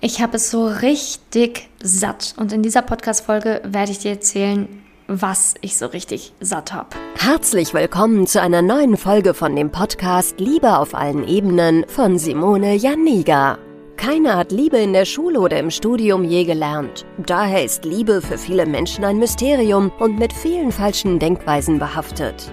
Ich habe es so richtig satt. Und in dieser Podcast-Folge werde ich dir erzählen, was ich so richtig satt habe. Herzlich willkommen zu einer neuen Folge von dem Podcast Liebe auf allen Ebenen von Simone Janiga. Keiner hat Liebe in der Schule oder im Studium je gelernt. Daher ist Liebe für viele Menschen ein Mysterium und mit vielen falschen Denkweisen behaftet.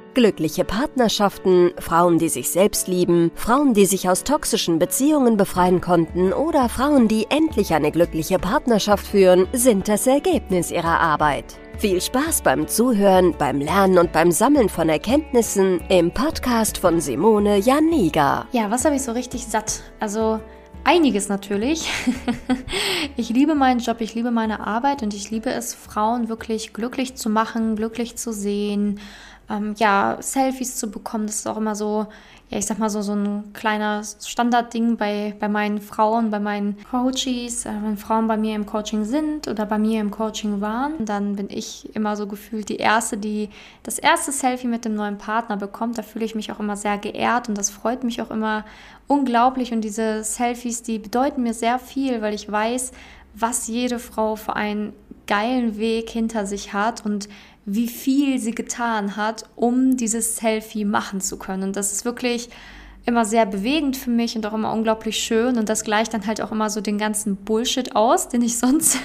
Glückliche Partnerschaften, Frauen, die sich selbst lieben, Frauen, die sich aus toxischen Beziehungen befreien konnten oder Frauen, die endlich eine glückliche Partnerschaft führen, sind das Ergebnis ihrer Arbeit. Viel Spaß beim Zuhören, beim Lernen und beim Sammeln von Erkenntnissen im Podcast von Simone Janiga. Ja, was habe ich so richtig satt? Also einiges natürlich. ich liebe meinen Job, ich liebe meine Arbeit und ich liebe es, Frauen wirklich glücklich zu machen, glücklich zu sehen, ähm, ja, Selfies zu bekommen. Das ist auch immer so, ja, ich sag mal so, so ein kleiner Standardding bei, bei meinen Frauen, bei meinen Coaches, äh, wenn Frauen bei mir im Coaching sind oder bei mir im Coaching waren, dann bin ich immer so gefühlt die Erste, die das erste Selfie mit dem neuen Partner bekommt. Da fühle ich mich auch immer sehr geehrt und das freut mich auch immer unglaublich. Und diese Selfies, die bedeuten mir sehr viel, weil ich weiß, was jede Frau für einen geilen Weg hinter sich hat und wie viel sie getan hat, um dieses Selfie machen zu können. Und das ist wirklich immer sehr bewegend für mich und auch immer unglaublich schön. Und das gleicht dann halt auch immer so den ganzen Bullshit aus, den ich sonst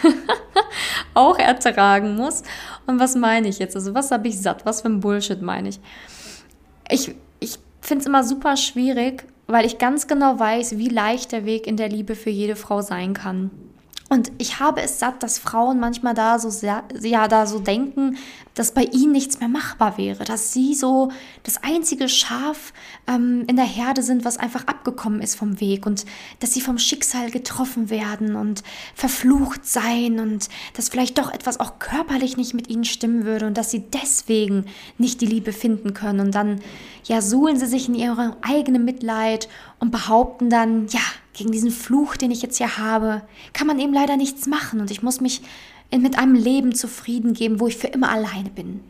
auch ertragen muss. Und was meine ich jetzt? Also was habe ich satt? Was für ein Bullshit meine ich? Ich, ich finde es immer super schwierig, weil ich ganz genau weiß, wie leicht der Weg in der Liebe für jede Frau sein kann. Und ich habe es satt, dass Frauen manchmal da so sehr, ja, da so denken, dass bei ihnen nichts mehr machbar wäre, dass sie so das einzige Schaf ähm, in der Herde sind, was einfach abgekommen ist vom Weg und dass sie vom Schicksal getroffen werden und verflucht sein und dass vielleicht doch etwas auch körperlich nicht mit ihnen stimmen würde und dass sie deswegen nicht die Liebe finden können. Und dann ja suhlen sie sich in ihrem eigenen Mitleid und behaupten dann, ja, gegen diesen Fluch, den ich jetzt hier habe, kann man eben leider nichts machen. Und ich muss mich mit einem Leben zufrieden geben, wo ich für immer alleine bin.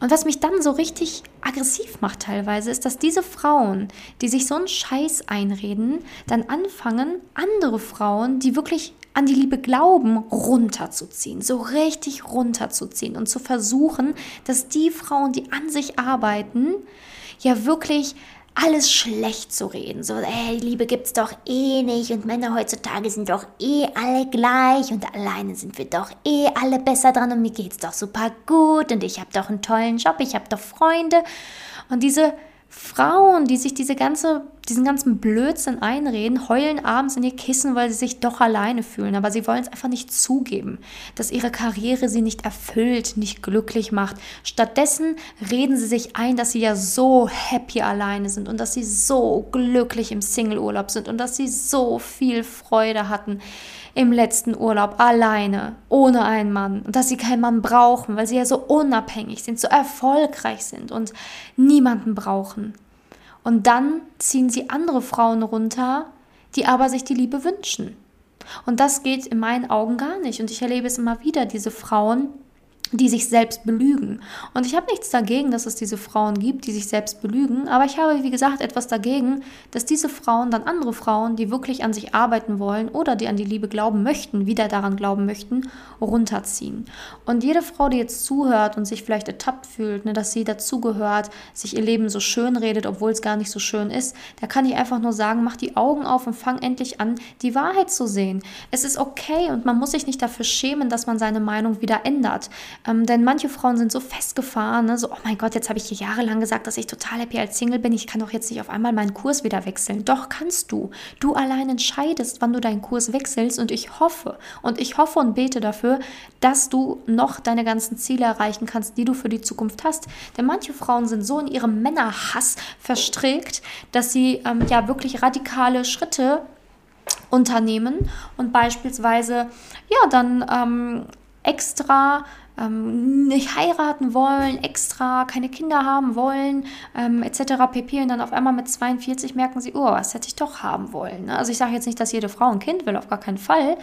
Und was mich dann so richtig aggressiv macht teilweise, ist, dass diese Frauen, die sich so einen Scheiß einreden, dann anfangen, andere Frauen, die wirklich an die Liebe glauben, runterzuziehen, so richtig runterzuziehen und zu versuchen, dass die Frauen, die an sich arbeiten, ja wirklich alles schlecht zu reden. So, ey, Liebe gibt's doch eh nicht und Männer heutzutage sind doch eh alle gleich und alleine sind wir doch eh alle besser dran und mir geht's doch super gut und ich habe doch einen tollen Job, ich habe doch Freunde. Und diese Frauen, die sich diese ganze, diesen ganzen Blödsinn einreden, heulen abends in ihr Kissen, weil sie sich doch alleine fühlen. Aber sie wollen es einfach nicht zugeben, dass ihre Karriere sie nicht erfüllt, nicht glücklich macht. Stattdessen reden sie sich ein, dass sie ja so happy alleine sind und dass sie so glücklich im Singleurlaub sind und dass sie so viel Freude hatten im letzten Urlaub alleine, ohne einen Mann und dass sie keinen Mann brauchen, weil sie ja so unabhängig sind, so erfolgreich sind und niemanden brauchen. Und dann ziehen sie andere Frauen runter, die aber sich die Liebe wünschen. Und das geht in meinen Augen gar nicht. Und ich erlebe es immer wieder, diese Frauen, die sich selbst belügen. Und ich habe nichts dagegen, dass es diese Frauen gibt, die sich selbst belügen, aber ich habe, wie gesagt, etwas dagegen, dass diese Frauen dann andere Frauen, die wirklich an sich arbeiten wollen oder die an die Liebe glauben möchten, wieder daran glauben möchten, runterziehen. Und jede Frau, die jetzt zuhört und sich vielleicht ertappt fühlt, ne, dass sie dazugehört, sich ihr Leben so schön redet, obwohl es gar nicht so schön ist, da kann ich einfach nur sagen, mach die Augen auf und fang endlich an, die Wahrheit zu sehen. Es ist okay und man muss sich nicht dafür schämen, dass man seine Meinung wieder ändert. Ähm, denn manche Frauen sind so festgefahren, ne? so, oh mein Gott, jetzt habe ich hier jahrelang gesagt, dass ich total happy als Single bin. Ich kann doch jetzt nicht auf einmal meinen Kurs wieder wechseln. Doch kannst du. Du allein entscheidest, wann du deinen Kurs wechselst. Und ich hoffe, und ich hoffe und bete dafür, dass du noch deine ganzen Ziele erreichen kannst, die du für die Zukunft hast. Denn manche Frauen sind so in ihrem Männerhass verstrickt, dass sie ähm, ja wirklich radikale Schritte unternehmen und beispielsweise ja dann ähm, extra ähm, nicht heiraten wollen, extra keine Kinder haben wollen, ähm, etc. pp. Und dann auf einmal mit 42 merken sie, oh, was hätte ich doch haben wollen. Ne? Also ich sage jetzt nicht, dass jede Frau ein Kind will, auf gar keinen Fall.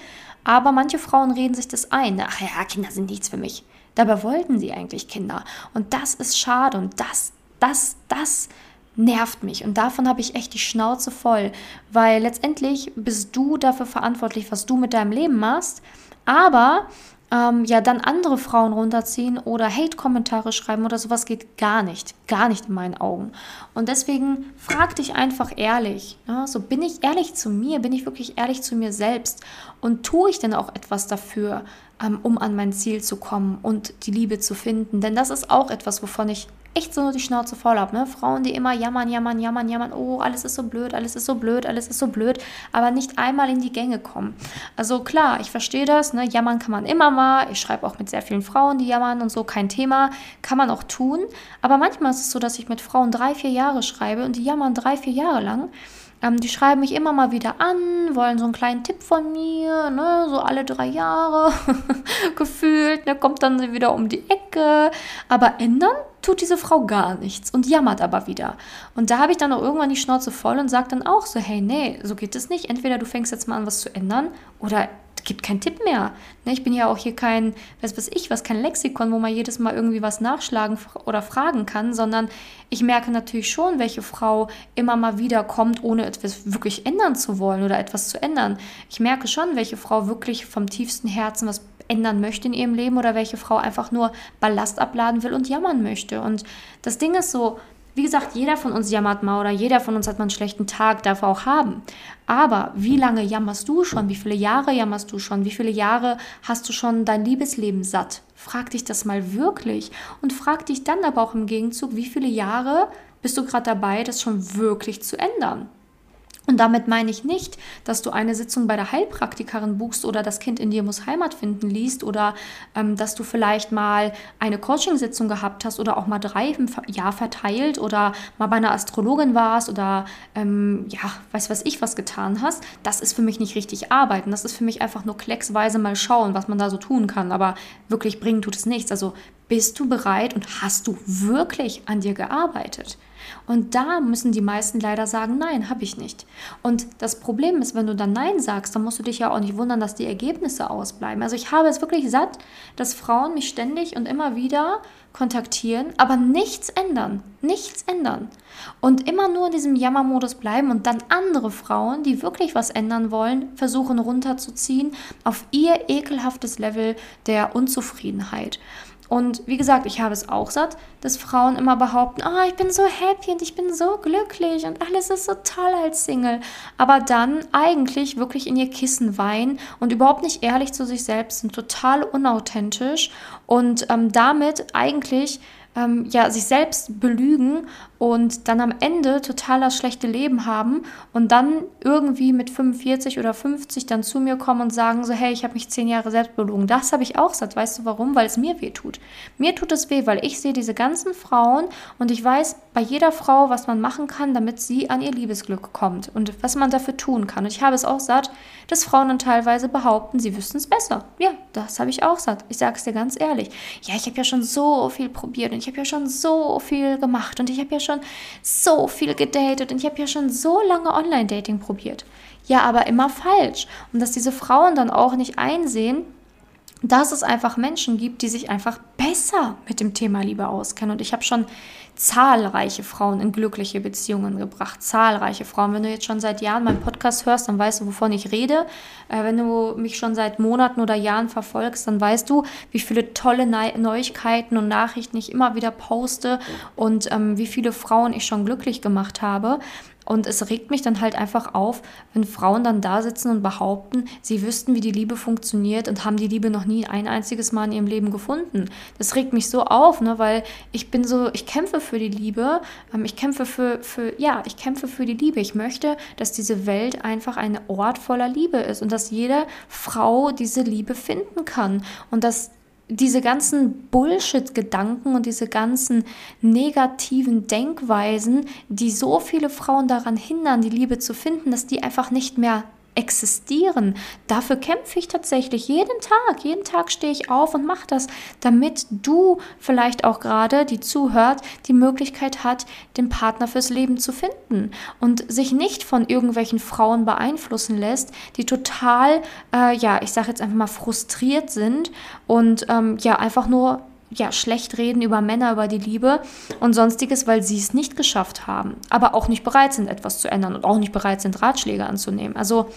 Aber manche Frauen reden sich das ein. Ach ja, Kinder sind nichts für mich. Dabei wollten sie eigentlich Kinder. Und das ist schade und das, das, das nervt mich. Und davon habe ich echt die Schnauze voll. Weil letztendlich bist du dafür verantwortlich, was du mit deinem Leben machst. Aber ähm, ja dann andere Frauen runterziehen oder Hate-Kommentare schreiben oder sowas geht gar nicht. Gar nicht in meinen Augen. Und deswegen frag dich einfach ehrlich. Ne? So bin ich ehrlich zu mir, bin ich wirklich ehrlich zu mir selbst und tue ich denn auch etwas dafür, ähm, um an mein Ziel zu kommen und die Liebe zu finden? Denn das ist auch etwas, wovon ich echt so die Schnauze voll habe. Ne? Frauen, die immer jammern, jammern, jammern, jammern, oh, alles ist so blöd, alles ist so blöd, alles ist so blöd, aber nicht einmal in die Gänge kommen. Also klar, ich verstehe das, ne? jammern kann man immer mal. Ich schreibe auch mit sehr vielen Frauen, die jammern und so, kein Thema, kann man auch tun. Aber manchmal ist es so, dass ich mit Frauen drei, vier Jahre schreibe und die jammern drei, vier Jahre lang. Ähm, die schreiben mich immer mal wieder an, wollen so einen kleinen Tipp von mir, ne, so alle drei Jahre gefühlt, ne, kommt dann wieder um die Ecke. Aber ändern tut diese Frau gar nichts und jammert aber wieder. Und da habe ich dann auch irgendwann die Schnauze voll und sage dann auch so, hey, nee, so geht es nicht. Entweder du fängst jetzt mal an, was zu ändern oder gibt keinen Tipp mehr. Ne, ich bin ja auch hier kein, was weiß ich, was kein Lexikon, wo man jedes Mal irgendwie was nachschlagen oder fragen kann, sondern ich merke natürlich schon, welche Frau immer mal wieder kommt, ohne etwas wirklich ändern zu wollen oder etwas zu ändern. Ich merke schon, welche Frau wirklich vom tiefsten Herzen was ändern möchte in ihrem Leben oder welche Frau einfach nur Ballast abladen will und jammern möchte. Und das Ding ist so, wie gesagt, jeder von uns jammert mal oder jeder von uns hat mal einen schlechten Tag, darf er auch haben. Aber wie lange jammerst du schon? Wie viele Jahre jammerst du schon? Wie viele Jahre hast du schon dein Liebesleben satt? Frag dich das mal wirklich und frag dich dann aber auch im Gegenzug, wie viele Jahre bist du gerade dabei, das schon wirklich zu ändern? Und damit meine ich nicht, dass du eine Sitzung bei der Heilpraktikerin buchst oder das Kind in dir muss Heimat finden liest oder ähm, dass du vielleicht mal eine Coaching-Sitzung gehabt hast oder auch mal drei im Jahr verteilt oder mal bei einer Astrologin warst oder ähm, ja, weiß was ich was getan hast. Das ist für mich nicht richtig arbeiten. Das ist für mich einfach nur klecksweise mal schauen, was man da so tun kann. Aber wirklich bringen tut es nichts. Also bist du bereit und hast du wirklich an dir gearbeitet? Und da müssen die meisten leider sagen, nein, habe ich nicht. Und das Problem ist, wenn du dann nein sagst, dann musst du dich ja auch nicht wundern, dass die Ergebnisse ausbleiben. Also ich habe es wirklich satt, dass Frauen mich ständig und immer wieder kontaktieren, aber nichts ändern, nichts ändern. Und immer nur in diesem Jammermodus bleiben und dann andere Frauen, die wirklich was ändern wollen, versuchen runterzuziehen auf ihr ekelhaftes Level der Unzufriedenheit. Und wie gesagt, ich habe es auch satt, dass Frauen immer behaupten, oh, ich bin so happy und ich bin so glücklich und alles ist so toll als Single. Aber dann eigentlich wirklich in ihr Kissen weinen und überhaupt nicht ehrlich zu sich selbst sind, total unauthentisch und ähm, damit eigentlich ähm, ja, sich selbst belügen und dann am Ende total das schlechte Leben haben und dann irgendwie mit 45 oder 50 dann zu mir kommen und sagen so, hey, ich habe mich zehn Jahre selbst belogen. Das habe ich auch satt. Weißt du warum? Weil es mir weh tut. Mir tut es weh, weil ich sehe diese ganzen Frauen und ich weiß bei jeder Frau, was man machen kann, damit sie an ihr Liebesglück kommt und was man dafür tun kann. Und ich habe es auch satt, dass Frauen dann teilweise behaupten, sie wüssten es besser. Ja, das habe ich auch satt. Ich sage es dir ganz ehrlich. Ja, ich habe ja schon so viel probiert ich habe ja schon so viel gemacht und ich habe ja schon so viel gedatet und ich habe ja schon so lange Online-Dating probiert. Ja, aber immer falsch. Und dass diese Frauen dann auch nicht einsehen, dass es einfach Menschen gibt, die sich einfach besser mit dem Thema Liebe auskennen. Und ich habe schon zahlreiche Frauen in glückliche Beziehungen gebracht. Zahlreiche Frauen. Wenn du jetzt schon seit Jahren meinen Podcast hörst, dann weißt du, wovon ich rede. Äh, wenn du mich schon seit Monaten oder Jahren verfolgst, dann weißt du, wie viele tolle Neu Neuigkeiten und Nachrichten ich immer wieder poste und ähm, wie viele Frauen ich schon glücklich gemacht habe. Und es regt mich dann halt einfach auf, wenn Frauen dann da sitzen und behaupten, sie wüssten, wie die Liebe funktioniert und haben die Liebe noch nie ein einziges Mal in ihrem Leben gefunden. Das regt mich so auf, ne, weil ich bin so, ich kämpfe für die Liebe, ähm, ich kämpfe für, für, ja, ich kämpfe für die Liebe. Ich möchte, dass diese Welt einfach ein Ort voller Liebe ist und dass jede Frau diese Liebe finden kann und dass diese ganzen Bullshit-Gedanken und diese ganzen negativen Denkweisen, die so viele Frauen daran hindern, die Liebe zu finden, dass die einfach nicht mehr existieren. Dafür kämpfe ich tatsächlich jeden Tag. Jeden Tag stehe ich auf und mache das, damit du vielleicht auch gerade, die zuhört, die Möglichkeit hat, den Partner fürs Leben zu finden und sich nicht von irgendwelchen Frauen beeinflussen lässt, die total, äh, ja, ich sage jetzt einfach mal frustriert sind und ähm, ja, einfach nur ja, schlecht reden über Männer, über die Liebe und sonstiges, weil sie es nicht geschafft haben, aber auch nicht bereit sind, etwas zu ändern und auch nicht bereit sind, Ratschläge anzunehmen. Also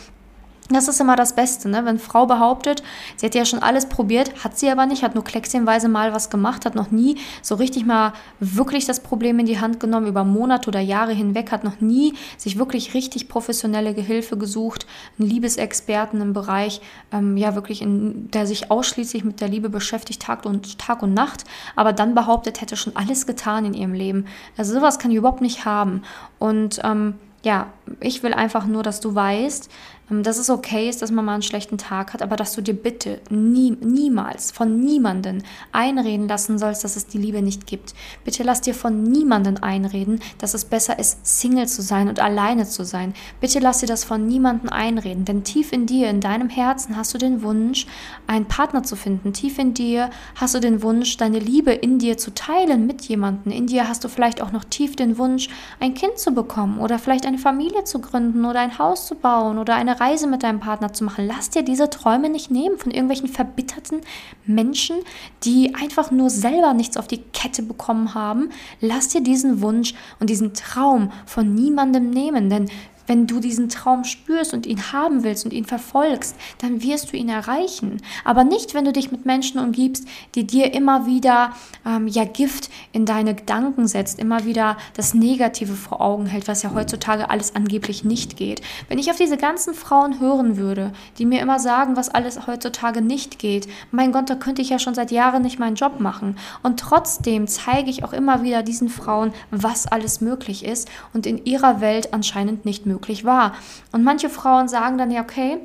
das ist immer das Beste, ne? wenn Frau behauptet, sie hätte ja schon alles probiert, hat sie aber nicht, hat nur kleckchenweise mal was gemacht, hat noch nie so richtig mal wirklich das Problem in die Hand genommen, über Monate oder Jahre hinweg, hat noch nie sich wirklich richtig professionelle Gehilfe gesucht, einen Liebesexperten im Bereich, ähm, ja wirklich, in, der sich ausschließlich mit der Liebe beschäftigt, Tag und, Tag und Nacht, aber dann behauptet, hätte schon alles getan in ihrem Leben. Also sowas kann ich überhaupt nicht haben. Und ähm, ja, ich will einfach nur, dass du weißt, ähm, dass es okay ist, dass man mal einen schlechten Tag hat, aber dass du dir bitte nie, niemals von niemanden einreden lassen sollst, dass es die Liebe nicht gibt. Bitte lass dir von niemanden einreden, dass es besser ist, Single zu sein und alleine zu sein. Bitte lass dir das von niemanden einreden, denn tief in dir, in deinem Herzen hast du den Wunsch, einen Partner zu finden. Tief in dir hast du den Wunsch, deine Liebe in dir zu teilen mit jemandem. In dir hast du vielleicht auch noch tief den Wunsch, ein Kind zu bekommen oder vielleicht eine Familie zu gründen oder ein Haus zu bauen oder eine Reise mit deinem Partner zu machen. Lass dir diese Träume nicht nehmen von irgendwelchen verbitterten Menschen, die einfach nur selber nichts auf die Kette bekommen haben. Lass dir diesen Wunsch und diesen Traum von niemandem nehmen, denn wenn du diesen Traum spürst und ihn haben willst und ihn verfolgst, dann wirst du ihn erreichen. Aber nicht, wenn du dich mit Menschen umgibst, die dir immer wieder ähm, ja Gift in deine Gedanken setzt, immer wieder das Negative vor Augen hält, was ja heutzutage alles angeblich nicht geht. Wenn ich auf diese ganzen Frauen hören würde, die mir immer sagen, was alles heutzutage nicht geht, mein Gott, da könnte ich ja schon seit Jahren nicht meinen Job machen. Und trotzdem zeige ich auch immer wieder diesen Frauen, was alles möglich ist und in ihrer Welt anscheinend nicht möglich möglich war. Und manche Frauen sagen dann ja, okay,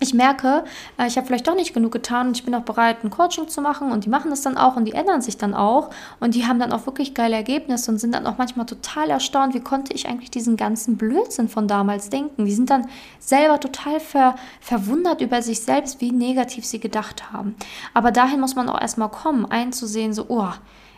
ich merke, äh, ich habe vielleicht doch nicht genug getan und ich bin auch bereit, ein Coaching zu machen und die machen das dann auch und die ändern sich dann auch und die haben dann auch wirklich geile Ergebnisse und sind dann auch manchmal total erstaunt, wie konnte ich eigentlich diesen ganzen Blödsinn von damals denken. Die sind dann selber total ver, verwundert über sich selbst, wie negativ sie gedacht haben. Aber dahin muss man auch erstmal kommen, einzusehen, so, oh,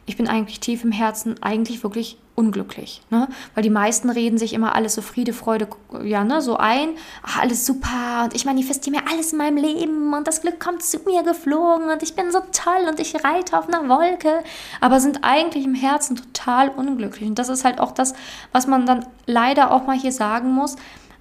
ich bin eigentlich tief im Herzen eigentlich wirklich unglücklich. Ne? Weil die meisten reden sich immer alles so Friede, Freude, ja, ne, so ein, ach, alles super und ich manifestiere mir alles in meinem Leben und das Glück kommt zu mir geflogen und ich bin so toll und ich reite auf einer Wolke, aber sind eigentlich im Herzen total unglücklich. Und das ist halt auch das, was man dann leider auch mal hier sagen muss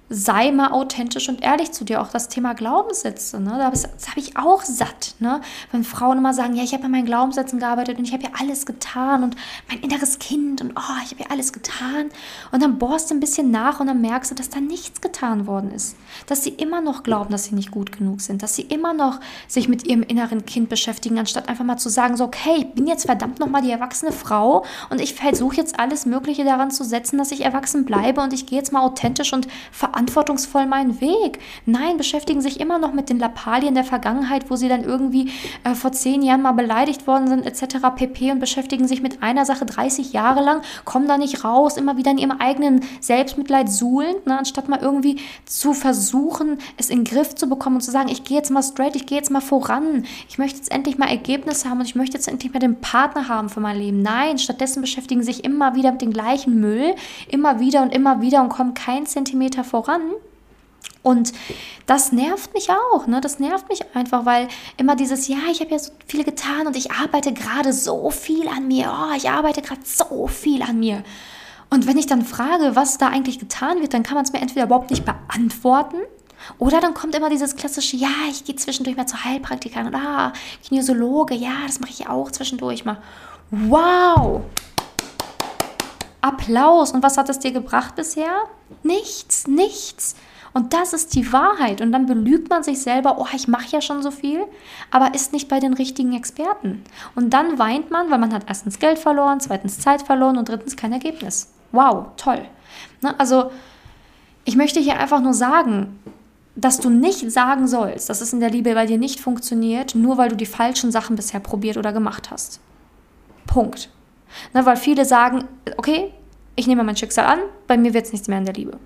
sei mal authentisch und ehrlich zu dir. Auch das Thema Glaubenssätze, ne? das, das habe ich auch satt. Ne? Wenn Frauen immer sagen, ja, ich habe an meinen Glaubenssätzen gearbeitet und ich habe ja alles getan und mein inneres Kind und oh, ich habe ja alles getan. Und dann bohrst du ein bisschen nach und dann merkst du, dass da nichts getan worden ist. Dass sie immer noch glauben, dass sie nicht gut genug sind. Dass sie immer noch sich mit ihrem inneren Kind beschäftigen, anstatt einfach mal zu sagen, so, okay, ich bin jetzt verdammt nochmal die erwachsene Frau und ich versuche jetzt alles Mögliche daran zu setzen, dass ich erwachsen bleibe und ich gehe jetzt mal authentisch und verantwortlich verantwortungsvoll meinen Weg. Nein, beschäftigen sich immer noch mit den Lappalien der Vergangenheit, wo sie dann irgendwie äh, vor zehn Jahren mal beleidigt worden sind, etc. pp. und beschäftigen sich mit einer Sache 30 Jahre lang, kommen da nicht raus, immer wieder in ihrem eigenen Selbstmitleid suhlend, ne, anstatt mal irgendwie zu versuchen, es in den Griff zu bekommen und zu sagen, ich gehe jetzt mal straight, ich gehe jetzt mal voran, ich möchte jetzt endlich mal Ergebnisse haben und ich möchte jetzt endlich mal den Partner haben für mein Leben. Nein, stattdessen beschäftigen sich immer wieder mit dem gleichen Müll, immer wieder und immer wieder und kommen keinen Zentimeter voran voran. Und das nervt mich auch, ne? Das nervt mich einfach, weil immer dieses, ja, ich habe ja so viel getan und ich arbeite gerade so viel an mir. Oh, ich arbeite gerade so viel an mir. Und wenn ich dann frage, was da eigentlich getan wird, dann kann man es mir entweder überhaupt nicht beantworten oder dann kommt immer dieses klassische, ja, ich gehe zwischendurch mal zur Heilpraktikerin und ah, Kinesiologe, ja, das mache ich auch zwischendurch mal. Wow! Applaus. Und was hat es dir gebracht bisher? Nichts, nichts. Und das ist die Wahrheit. Und dann belügt man sich selber, oh, ich mache ja schon so viel, aber ist nicht bei den richtigen Experten. Und dann weint man, weil man hat erstens Geld verloren, zweitens Zeit verloren und drittens kein Ergebnis. Wow, toll. Ne? Also ich möchte hier einfach nur sagen, dass du nicht sagen sollst, dass es in der Liebe bei dir nicht funktioniert, nur weil du die falschen Sachen bisher probiert oder gemacht hast. Punkt. Ne, weil viele sagen, okay, ich nehme mein Schicksal an, bei mir wird es nichts mehr in der Liebe.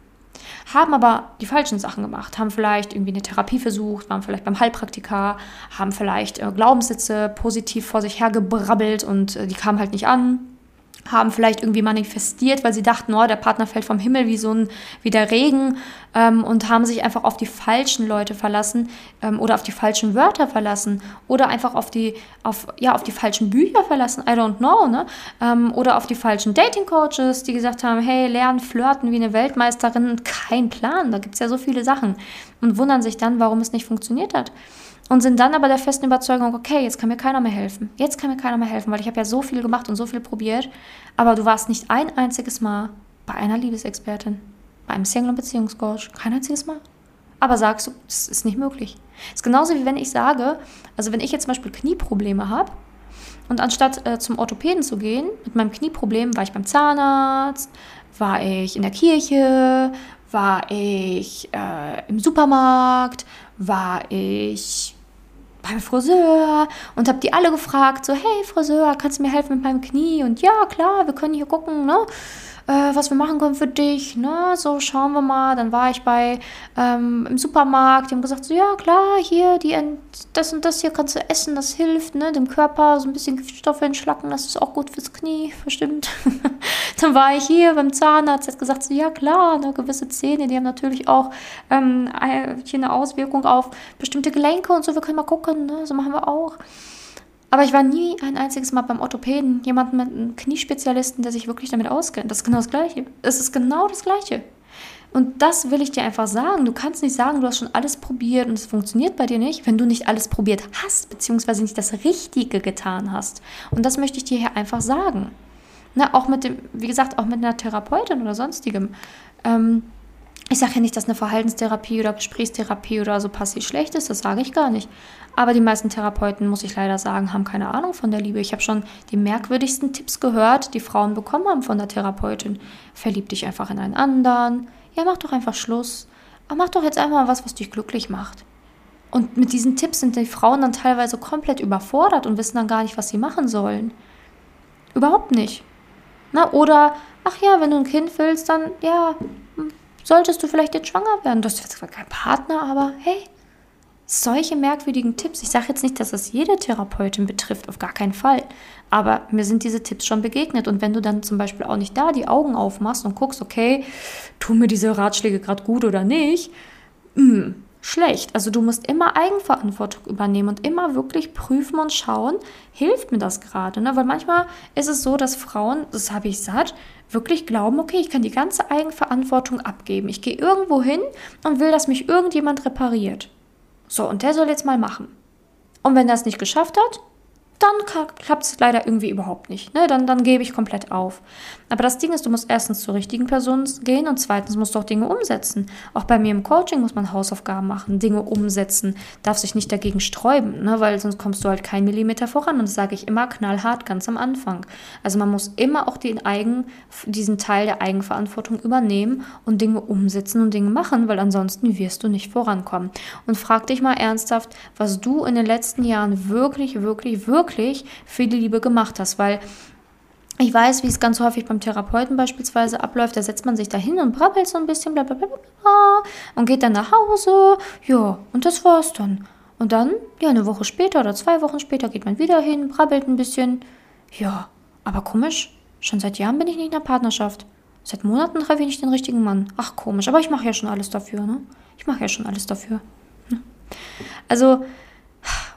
haben aber die falschen Sachen gemacht, haben vielleicht irgendwie eine Therapie versucht, waren vielleicht beim Heilpraktiker, haben vielleicht äh, Glaubenssätze positiv vor sich hergebrabbelt und äh, die kamen halt nicht an haben vielleicht irgendwie manifestiert, weil sie dachten, oh, der Partner fällt vom Himmel wie so ein, wie der Regen ähm, und haben sich einfach auf die falschen Leute verlassen ähm, oder auf die falschen Wörter verlassen oder einfach auf die, auf, ja, auf die falschen Bücher verlassen, I don't know, ne? Ähm, oder auf die falschen Dating-Coaches, die gesagt haben, hey, lernen, flirten wie eine Weltmeisterin, kein Plan, da gibt es ja so viele Sachen und wundern sich dann, warum es nicht funktioniert hat und sind dann aber der festen Überzeugung, okay, jetzt kann mir keiner mehr helfen. Jetzt kann mir keiner mehr helfen, weil ich habe ja so viel gemacht und so viel probiert, aber du warst nicht ein einziges Mal bei einer Liebesexpertin, bei einem Single- und Beziehungscoach, kein einziges Mal. Aber sagst du, das ist nicht möglich. Das ist genauso wie wenn ich sage, also wenn ich jetzt zum Beispiel Knieprobleme habe und anstatt äh, zum Orthopäden zu gehen mit meinem Knieproblem, war ich beim Zahnarzt, war ich in der Kirche, war ich äh, im Supermarkt, war ich beim Friseur und habe die alle gefragt, so, hey Friseur, kannst du mir helfen mit meinem Knie? Und ja, klar, wir können hier gucken, ne? Äh, was wir machen können für dich, ne? So schauen wir mal. Dann war ich bei ähm, im Supermarkt, die haben gesagt, so ja klar, hier, die das und das hier kannst du essen, das hilft, ne, dem Körper so ein bisschen Giftstoffe entschlacken, das ist auch gut fürs Knie, bestimmt. dann war ich hier beim Zahnarzt, hat gesagt, so ja klar, ne, gewisse Zähne, die haben natürlich auch ähm, hier eine Auswirkung auf bestimmte Gelenke und so, wir können mal gucken, ne, so machen wir auch. Aber ich war nie ein einziges Mal beim Orthopäden, jemanden mit einem Kniespezialisten, der sich wirklich damit auskennt. Das ist genau das Gleiche. Es ist genau das Gleiche. Und das will ich dir einfach sagen. Du kannst nicht sagen, du hast schon alles probiert und es funktioniert bei dir nicht, wenn du nicht alles probiert hast, beziehungsweise nicht das Richtige getan hast. Und das möchte ich dir hier einfach sagen. Na, auch mit dem, wie gesagt, auch mit einer Therapeutin oder sonstigem. Ähm, ich sage ja nicht, dass eine Verhaltenstherapie oder Gesprächstherapie oder so passiv schlecht ist, das sage ich gar nicht. Aber die meisten Therapeuten, muss ich leider sagen, haben keine Ahnung von der Liebe. Ich habe schon die merkwürdigsten Tipps gehört, die Frauen bekommen haben von der Therapeutin. Verlieb dich einfach in einen anderen. Ja, mach doch einfach Schluss. Aber mach doch jetzt einfach was, was dich glücklich macht. Und mit diesen Tipps sind die Frauen dann teilweise komplett überfordert und wissen dann gar nicht, was sie machen sollen. Überhaupt nicht. Na, oder, ach ja, wenn du ein Kind willst, dann, ja, solltest du vielleicht jetzt schwanger werden. Du hast zwar keinen Partner, aber hey, solche merkwürdigen Tipps. Ich sage jetzt nicht, dass das jede Therapeutin betrifft, auf gar keinen Fall. Aber mir sind diese Tipps schon begegnet. Und wenn du dann zum Beispiel auch nicht da die Augen aufmachst und guckst, okay, tun mir diese Ratschläge gerade gut oder nicht, mh, hm, schlecht. Also du musst immer Eigenverantwortung übernehmen und immer wirklich prüfen und schauen, hilft mir das gerade. Ne? Weil manchmal ist es so, dass Frauen, das habe ich satt, wirklich glauben, okay, ich kann die ganze Eigenverantwortung abgeben. Ich gehe irgendwo hin und will, dass mich irgendjemand repariert. So, und der soll jetzt mal machen. Und wenn er es nicht geschafft hat, dann klappt es leider irgendwie überhaupt nicht. Ne? Dann, dann gebe ich komplett auf. Aber das Ding ist, du musst erstens zur richtigen Person gehen und zweitens musst du auch Dinge umsetzen. Auch bei mir im Coaching muss man Hausaufgaben machen, Dinge umsetzen, darf sich nicht dagegen sträuben, ne? weil sonst kommst du halt keinen Millimeter voran. Und das sage ich immer knallhart ganz am Anfang. Also man muss immer auch den Eigen, diesen Teil der Eigenverantwortung übernehmen und Dinge umsetzen und Dinge machen, weil ansonsten wirst du nicht vorankommen. Und frag dich mal ernsthaft, was du in den letzten Jahren wirklich, wirklich, wirklich wirklich für die Liebe gemacht hast, weil ich weiß, wie es ganz häufig beim Therapeuten beispielsweise abläuft. Da setzt man sich da hin und brabbelt so ein bisschen, bla bla bla bla und geht dann nach Hause. Ja, und das war's dann. Und dann, ja, eine Woche später oder zwei Wochen später geht man wieder hin, brabbelt ein bisschen. Ja, aber komisch, schon seit Jahren bin ich nicht in der Partnerschaft. Seit Monaten treffe ich nicht den richtigen Mann. Ach, komisch, aber ich mache ja schon alles dafür, ne? Ich mache ja schon alles dafür. Ne? Also,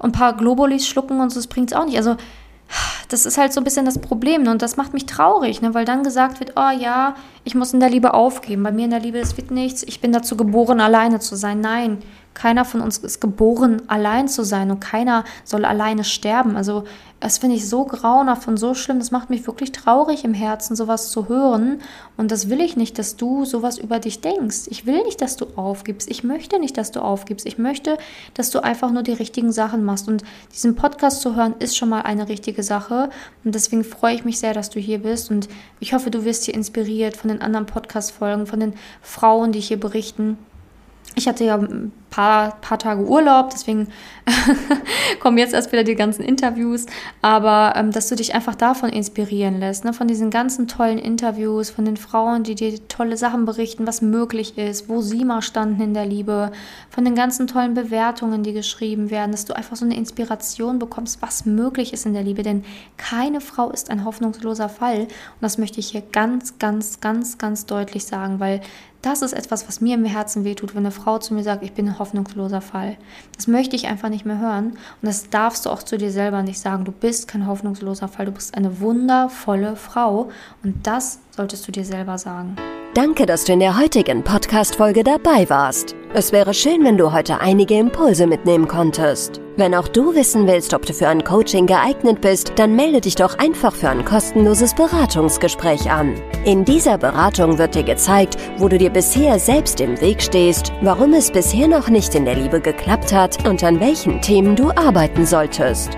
und ein paar Globulis schlucken und so, das bringt es auch nicht. Also, das ist halt so ein bisschen das Problem ne? und das macht mich traurig, ne? weil dann gesagt wird, oh ja, ich muss in der Liebe aufgeben. Bei mir in der Liebe, es wird nichts, ich bin dazu geboren, alleine zu sein. Nein, keiner von uns ist geboren, allein zu sein und keiner soll alleine sterben. Also das finde ich so grauenhaft und so schlimm. Das macht mich wirklich traurig im Herzen, sowas zu hören. Und das will ich nicht, dass du sowas über dich denkst. Ich will nicht, dass du aufgibst. Ich möchte nicht, dass du aufgibst. Ich möchte, dass du einfach nur die richtigen Sachen machst. Und diesen Podcast zu hören, ist schon mal eine richtige Sache. Und deswegen freue ich mich sehr, dass du hier bist. Und ich hoffe, du wirst hier inspiriert von den anderen Podcast-Folgen, von den Frauen, die hier berichten. Ich hatte ja paar, paar Tage Urlaub, deswegen kommen jetzt erst wieder die ganzen Interviews, aber ähm, dass du dich einfach davon inspirieren lässt, ne? von diesen ganzen tollen Interviews, von den Frauen, die dir tolle Sachen berichten, was möglich ist, wo sie mal standen in der Liebe, von den ganzen tollen Bewertungen, die geschrieben werden, dass du einfach so eine Inspiration bekommst, was möglich ist in der Liebe, denn keine Frau ist ein hoffnungsloser Fall. Und das möchte ich hier ganz, ganz, ganz, ganz deutlich sagen, weil das ist etwas, was mir im Herzen wehtut, wenn eine Frau zu mir sagt, ich bin hoffnungsloser Fall. Das möchte ich einfach nicht mehr hören. Und das darfst du auch zu dir selber nicht sagen. Du bist kein hoffnungsloser Fall. Du bist eine wundervolle Frau. Und das solltest du dir selber sagen. Danke, dass du in der heutigen Podcast-Folge dabei warst. Es wäre schön, wenn du heute einige Impulse mitnehmen konntest. Wenn auch du wissen willst, ob du für ein Coaching geeignet bist, dann melde dich doch einfach für ein kostenloses Beratungsgespräch an. In dieser Beratung wird dir gezeigt, wo du dir bisher selbst im Weg stehst, warum es bisher noch nicht in der Liebe geklappt hat und an welchen Themen du arbeiten solltest.